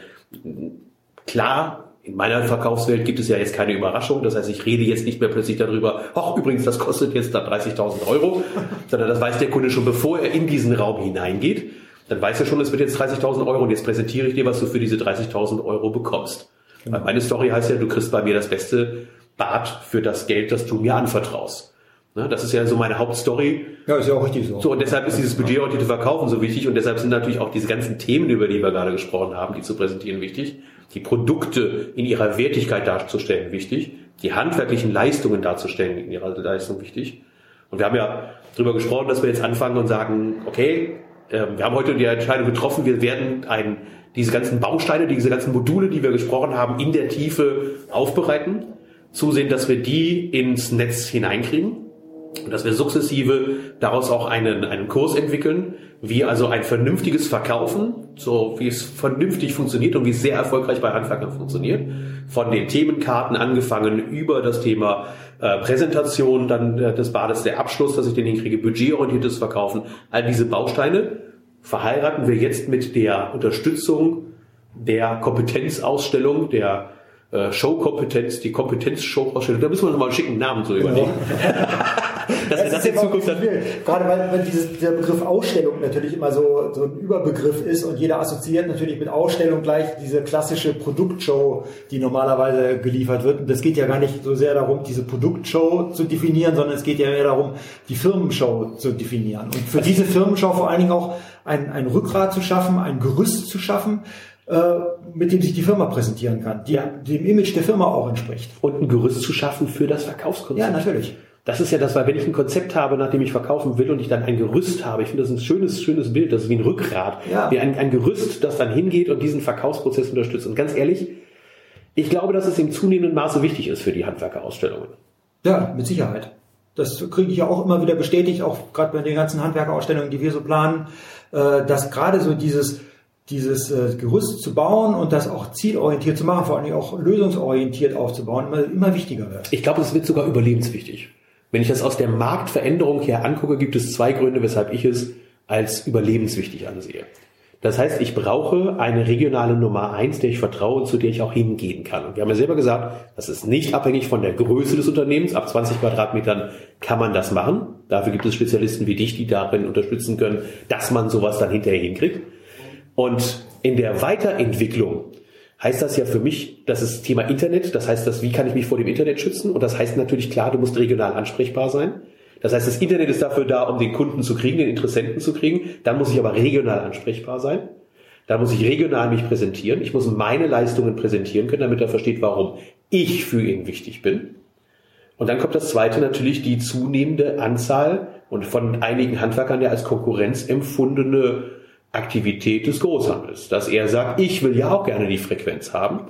klar, in meiner Verkaufswelt gibt es ja jetzt keine Überraschung. Das heißt, ich rede jetzt nicht mehr plötzlich darüber, ach übrigens, das kostet jetzt da 30.000 Euro, sondern das weiß der Kunde schon, bevor er in diesen Raum hineingeht. Dann weiß er schon, es wird jetzt 30.000 Euro und jetzt präsentiere ich dir, was du für diese 30.000 Euro bekommst. Genau. Meine Story heißt ja, du kriegst bei mir das beste Bad für das Geld, das du mir anvertraust. Ne, das ist ja so meine Hauptstory. Ja, ist ja auch richtig so. So, und deshalb ist dieses budgetorientierte Verkaufen so wichtig und deshalb sind natürlich auch diese ganzen Themen, über die wir gerade gesprochen haben, die zu präsentieren, wichtig. Die Produkte in ihrer Wertigkeit darzustellen, wichtig. Die handwerklichen Leistungen darzustellen, in ihrer Leistung, wichtig. Und wir haben ja darüber gesprochen, dass wir jetzt anfangen und sagen, okay, ähm, wir haben heute die Entscheidung getroffen, wir werden ein, diese ganzen Bausteine, diese ganzen Module, die wir gesprochen haben, in der Tiefe aufbereiten, zusehen, dass wir die ins Netz hineinkriegen und dass wir sukzessive daraus auch einen, einen Kurs entwickeln, wie also ein vernünftiges Verkaufen, so wie es vernünftig funktioniert und wie es sehr erfolgreich bei Handwerkern funktioniert. Von den Themenkarten angefangen über das Thema äh, Präsentation, dann äh, des Bades der Abschluss, dass ich den hinkriege, budgetorientiertes Verkaufen, all diese Bausteine verheiraten wir jetzt mit der Unterstützung der Kompetenzausstellung, der äh, Showkompetenz, die Kompetenz-Show-Ausstellung. Da müssen wir uns mal einen schicken Namen so überlegen. dass das das in Zukunft dann. Gerade weil, weil dieses, der Begriff Ausstellung natürlich immer so, so ein Überbegriff ist und jeder assoziiert natürlich mit Ausstellung gleich diese klassische Produktshow, die normalerweise geliefert wird. Und das geht ja gar nicht so sehr darum, diese Produktshow zu definieren, sondern es geht ja mehr darum, die Firmenshow zu definieren. Und für diese Firmenshow vor allen Dingen auch ein, ein Rückgrat zu schaffen, ein Gerüst zu schaffen, äh, mit dem sich die Firma präsentieren kann, die dem Image der Firma auch entspricht. Und ein Gerüst zu schaffen für das Verkaufskonzept. Ja, natürlich. Das ist ja das, weil wenn ich ein Konzept habe, nach dem ich verkaufen will und ich dann ein Gerüst habe, ich finde das ein schönes, schönes Bild, das ist wie ein Rückgrat, ja. wie ein, ein Gerüst, das dann hingeht und diesen Verkaufsprozess unterstützt. Und ganz ehrlich, ich glaube, dass es im zunehmenden Maße wichtig ist für die Handwerkerausstellungen. Ja, mit Sicherheit. Das kriege ich ja auch immer wieder bestätigt, auch gerade bei den ganzen Handwerkerausstellungen, die wir so planen, dass gerade so dieses dieses äh, Gerüst zu bauen und das auch zielorientiert zu machen, vor allem auch lösungsorientiert aufzubauen, immer, immer wichtiger wird. Ich glaube, es wird sogar überlebenswichtig. Wenn ich das aus der Marktveränderung her angucke, gibt es zwei Gründe, weshalb ich es als überlebenswichtig ansehe. Das heißt, ich brauche eine regionale Nummer eins, der ich vertraue und zu der ich auch hingehen kann. Und wir haben ja selber gesagt, das ist nicht abhängig von der Größe des Unternehmens. Ab 20 Quadratmetern kann man das machen. Dafür gibt es Spezialisten wie dich, die darin unterstützen können, dass man sowas dann hinterher hinkriegt. Und in der Weiterentwicklung heißt das ja für mich, das ist Thema Internet. Das heißt, das, wie kann ich mich vor dem Internet schützen? Und das heißt natürlich klar, du musst regional ansprechbar sein. Das heißt, das Internet ist dafür da, um den Kunden zu kriegen, den Interessenten zu kriegen. Dann muss ich aber regional ansprechbar sein. Da muss ich regional mich präsentieren. Ich muss meine Leistungen präsentieren können, damit er versteht, warum ich für ihn wichtig bin. Und dann kommt das zweite natürlich die zunehmende Anzahl und von einigen Handwerkern ja als Konkurrenz empfundene Aktivität des Großhandels, dass er sagt, ich will ja auch gerne die Frequenz haben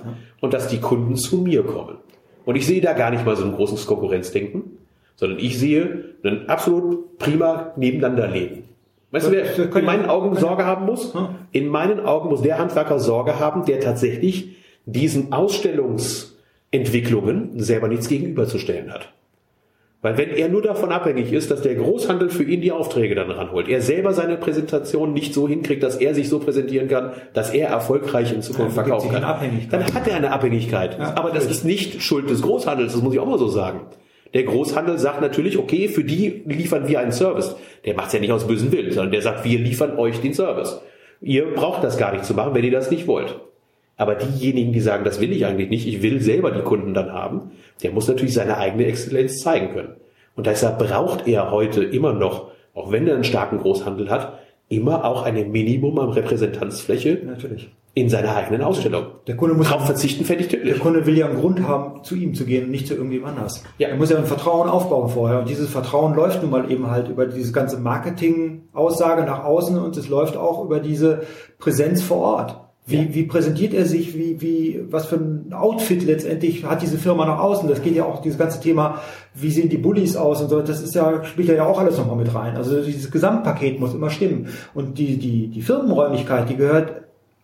und dass die Kunden zu mir kommen. Und ich sehe da gar nicht mal so ein großes Konkurrenzdenken, sondern ich sehe ein absolut prima nebeneinander leben. Weißt du, wer in meinen Augen Sorge haben muss? In meinen Augen muss der Handwerker Sorge haben, der tatsächlich diesen Ausstellungsentwicklungen selber nichts gegenüberzustellen hat. Weil wenn er nur davon abhängig ist, dass der Großhandel für ihn die Aufträge dann ranholt, er selber seine Präsentation nicht so hinkriegt, dass er sich so präsentieren kann, dass er erfolgreich in Zukunft ja, verkaufen kann, dann hat er eine Abhängigkeit. Ja, Aber das ist nicht Schuld des Großhandels, das muss ich auch mal so sagen. Der Großhandel sagt natürlich, okay, für die liefern wir einen Service. Der macht es ja nicht aus bösen Willen, sondern der sagt, wir liefern euch den Service. Ihr braucht das gar nicht zu machen, wenn ihr das nicht wollt. Aber diejenigen, die sagen, das will ich eigentlich nicht, ich will selber die Kunden dann haben, der muss natürlich seine eigene Exzellenz zeigen können. Und deshalb braucht er heute immer noch, auch wenn er einen starken Großhandel hat, immer auch ein Minimum an Repräsentanzfläche natürlich. in seiner eigenen Ausstellung. Der Kunde muss darauf verzichten, fertig tödlich. Der Kunde will ja einen Grund haben, zu ihm zu gehen und nicht zu irgendjemand anders. Ja. Er muss ja ein Vertrauen aufbauen vorher. Und dieses Vertrauen läuft nun mal eben halt über diese ganze Marketing-Aussage nach außen und es läuft auch über diese Präsenz vor Ort. Wie, wie präsentiert er sich? Wie, wie, was für ein Outfit letztendlich hat diese Firma nach außen? Das geht ja auch dieses ganze Thema, wie sehen die Bullies aus und so. Das ist ja, spielt ja auch alles nochmal mit rein. Also dieses Gesamtpaket muss immer stimmen. Und die, die, die Firmenräumlichkeit, die gehört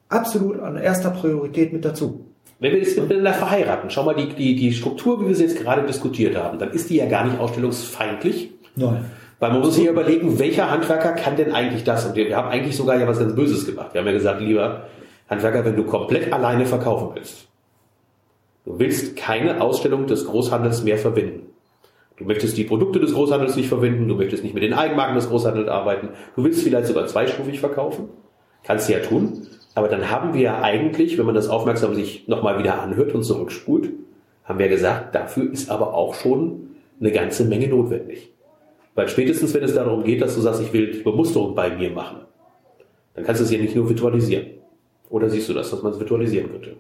absolut an erster Priorität mit dazu. Wenn wir das miteinander verheiraten, schau mal die, die, die Struktur, wie wir sie jetzt gerade diskutiert haben, dann ist die ja gar nicht ausstellungsfeindlich. Nein. Weil man muss sich ja überlegen, welcher Handwerker kann denn eigentlich das? Und wir haben eigentlich sogar ja was ganz Böses gemacht. Wir haben ja gesagt, lieber Handwerker, wenn du komplett alleine verkaufen willst, Du willst keine Ausstellung des Großhandels mehr verwenden. Du möchtest die Produkte des Großhandels nicht verwenden, du möchtest nicht mit den Eigenmarken des Großhandels arbeiten, du willst vielleicht sogar zweistufig verkaufen. Kannst du ja tun. Aber dann haben wir ja eigentlich, wenn man das aufmerksam sich nochmal wieder anhört und zurückspult, haben wir gesagt, dafür ist aber auch schon eine ganze Menge notwendig. Weil spätestens, wenn es darum geht, dass du sagst, ich will die Bemusterung bei mir machen, dann kannst du es ja nicht nur virtualisieren. Oder siehst du das, dass man es virtualisieren könnte?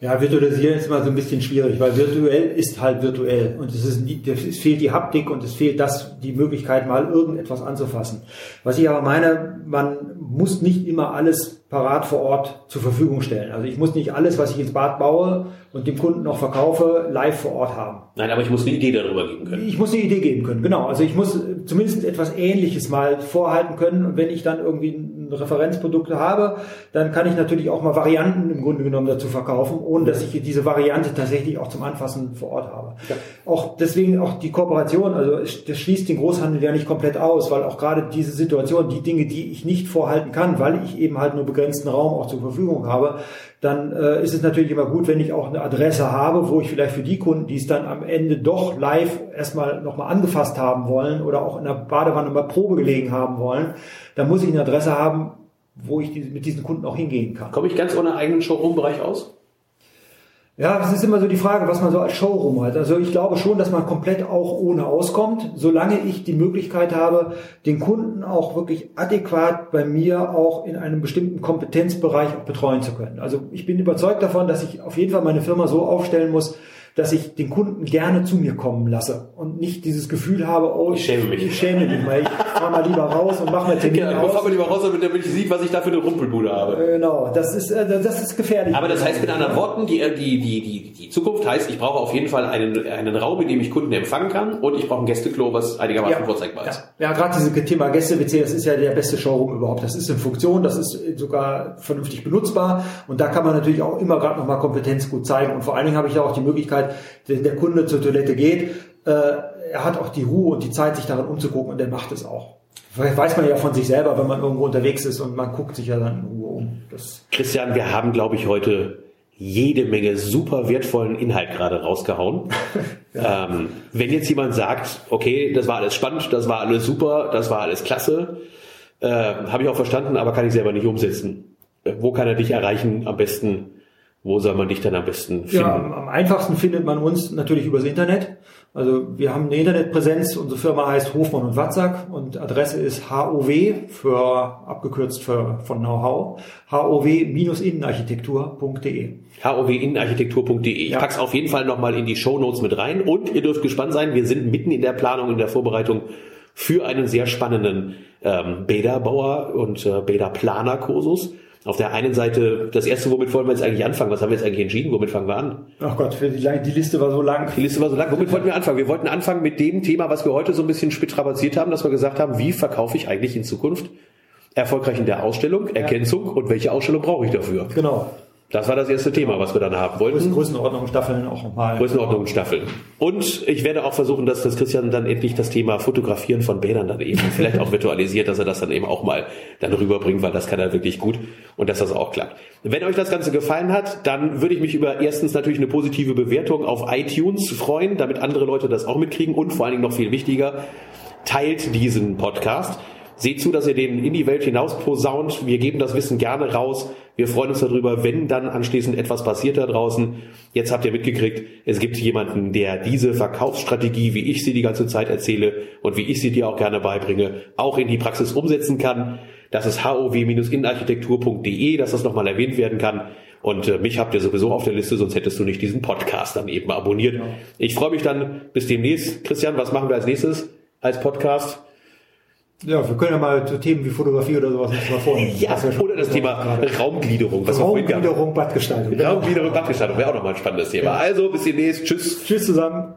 Ja, virtualisieren ist immer so ein bisschen schwierig, weil virtuell ist halt virtuell und es, ist es fehlt die Haptik und es fehlt das, die Möglichkeit, mal irgendetwas anzufassen. Was ich aber meine, man muss nicht immer alles parat vor Ort zur Verfügung stellen. Also ich muss nicht alles, was ich ins Bad baue und dem Kunden noch verkaufe, live vor Ort haben. Nein, aber ich muss eine Idee darüber geben können. Ich muss eine Idee geben können, genau. Also ich muss zumindest etwas Ähnliches mal vorhalten können. Und wenn ich dann irgendwie ein Referenzprodukt habe, dann kann ich natürlich auch mal Varianten im Grunde genommen dazu verkaufen, ohne dass ich diese Variante tatsächlich auch zum Anfassen vor Ort habe. Ja. Auch deswegen auch die Kooperation, also das schließt den Großhandel ja nicht komplett aus, weil auch gerade diese Situation, die Dinge, die ich nicht vorhalten kann, weil ich eben halt nur begrenzten Raum auch zur Verfügung habe, dann äh, ist es natürlich immer gut, wenn ich auch eine Adresse habe, wo ich vielleicht für die Kunden, die es dann am Ende doch live erstmal nochmal angefasst haben wollen oder auch in der Badewanne mal Probe gelegen haben wollen, dann muss ich eine Adresse haben, wo ich mit diesen Kunden auch hingehen kann. Komme ich ganz ohne eigenen Showroom-Bereich aus? Ja, es ist immer so die Frage, was man so als Showroom hat. Also ich glaube schon, dass man komplett auch ohne auskommt, solange ich die Möglichkeit habe, den Kunden auch wirklich adäquat bei mir auch in einem bestimmten Kompetenzbereich betreuen zu können. Also ich bin überzeugt davon, dass ich auf jeden Fall meine Firma so aufstellen muss, dass ich den Kunden gerne zu mir kommen lasse und nicht dieses Gefühl habe, oh, ich, schäme mich. Ich schäme mich mal, ich fahr mal lieber raus und mache mal Termin ja, aus. Ich fahr mal lieber raus, damit der sieht, was ich da für eine Rumpelbude habe. Genau, das ist, äh, das ist gefährlich. Aber das heißt mit anderen Worten, die, äh, die, die, die, die Zukunft heißt, ich brauche auf jeden Fall einen, einen Raum, in dem ich Kunden empfangen kann und ich brauche ein Gästeklo, was einigermaßen ja, vorzeigbar ist. Ja, ja gerade dieses Thema Gäste-WC, das ist ja der beste Showroom überhaupt. Das ist in Funktion, das ist sogar vernünftig benutzbar und da kann man natürlich auch immer gerade nochmal Kompetenz gut zeigen und vor allen Dingen habe ich ja auch die Möglichkeit, der Kunde Kunde zur Toilette geht, äh, er hat auch die Ruhe und die Zeit, sich daran umzugucken und er macht es auch. Weiß man ja von sich selber, wenn man irgendwo unterwegs ist und man guckt sich ja dann in Ruhe um. Das Christian, wir haben, glaube ich, heute jede Menge super wertvollen Inhalt gerade rausgehauen. ja. ähm, wenn jetzt jemand sagt, okay, das war alles spannend, das war alles super, das war alles klasse, äh, habe ich auch verstanden, aber kann ich selber nicht umsetzen. Äh, wo kann er dich erreichen? Am besten wo soll man dich dann am besten finden? Ja, am einfachsten findet man uns natürlich übers Internet. Also wir haben eine Internetpräsenz. Unsere Firma heißt Hofmann und Watzak und Adresse ist HOW für abgekürzt für von Know-how HOW-innenarchitektur.de. HOW-innenarchitektur.de. Ich ja. pack's auf jeden Fall nochmal in die Show Notes mit rein und ihr dürft gespannt sein. Wir sind mitten in der Planung in der Vorbereitung für einen sehr spannenden ähm, Bäderbauer und äh, Bäderplaner-Kursus auf der einen Seite, das erste, womit wollen wir jetzt eigentlich anfangen? Was haben wir jetzt eigentlich entschieden? Womit fangen wir an? Ach Gott, die, die Liste war so lang. Die Liste war so lang. Womit wollten wir anfangen? Wir wollten anfangen mit dem Thema, was wir heute so ein bisschen spitrabaziert haben, dass wir gesagt haben, wie verkaufe ich eigentlich in Zukunft erfolgreich in der Ausstellung, Ergänzung ja. und welche Ausstellung brauche ich dafür? Genau. Das war das erste Thema, was wir dann haben wollten. Größenordnung Staffeln auch nochmal. Größenordnung Staffeln. Und ich werde auch versuchen, dass das Christian dann endlich das Thema Fotografieren von Bädern dann eben vielleicht auch virtualisiert, dass er das dann eben auch mal dann rüberbringt, weil das kann er wirklich gut und dass das auch klappt. Wenn euch das Ganze gefallen hat, dann würde ich mich über erstens natürlich eine positive Bewertung auf iTunes freuen, damit andere Leute das auch mitkriegen und vor allen Dingen noch viel wichtiger, teilt diesen Podcast. Seht zu, dass ihr den in die Welt hinaus posaunt. Wir geben das Wissen gerne raus. Wir freuen uns darüber, wenn dann anschließend etwas passiert da draußen. Jetzt habt ihr mitgekriegt, es gibt jemanden, der diese Verkaufsstrategie, wie ich sie die ganze Zeit erzähle und wie ich sie dir auch gerne beibringe, auch in die Praxis umsetzen kann. Das ist hov-innenarchitektur.de, dass das nochmal erwähnt werden kann. Und äh, mich habt ihr sowieso auf der Liste, sonst hättest du nicht diesen Podcast dann eben abonniert. Ja. Ich freue mich dann bis demnächst. Christian, was machen wir als nächstes als Podcast? Ja, wir können ja mal zu Themen wie Fotografie oder sowas uns mal vornehmen. ja, ja oder das Thema gerade. Raumgliederung. Was Raumgliederung, Badgestaltung. Raumgliederung, Badgestaltung wäre auch nochmal ein spannendes Thema. Ja. Also, bis demnächst. Tschüss. Tschüss zusammen.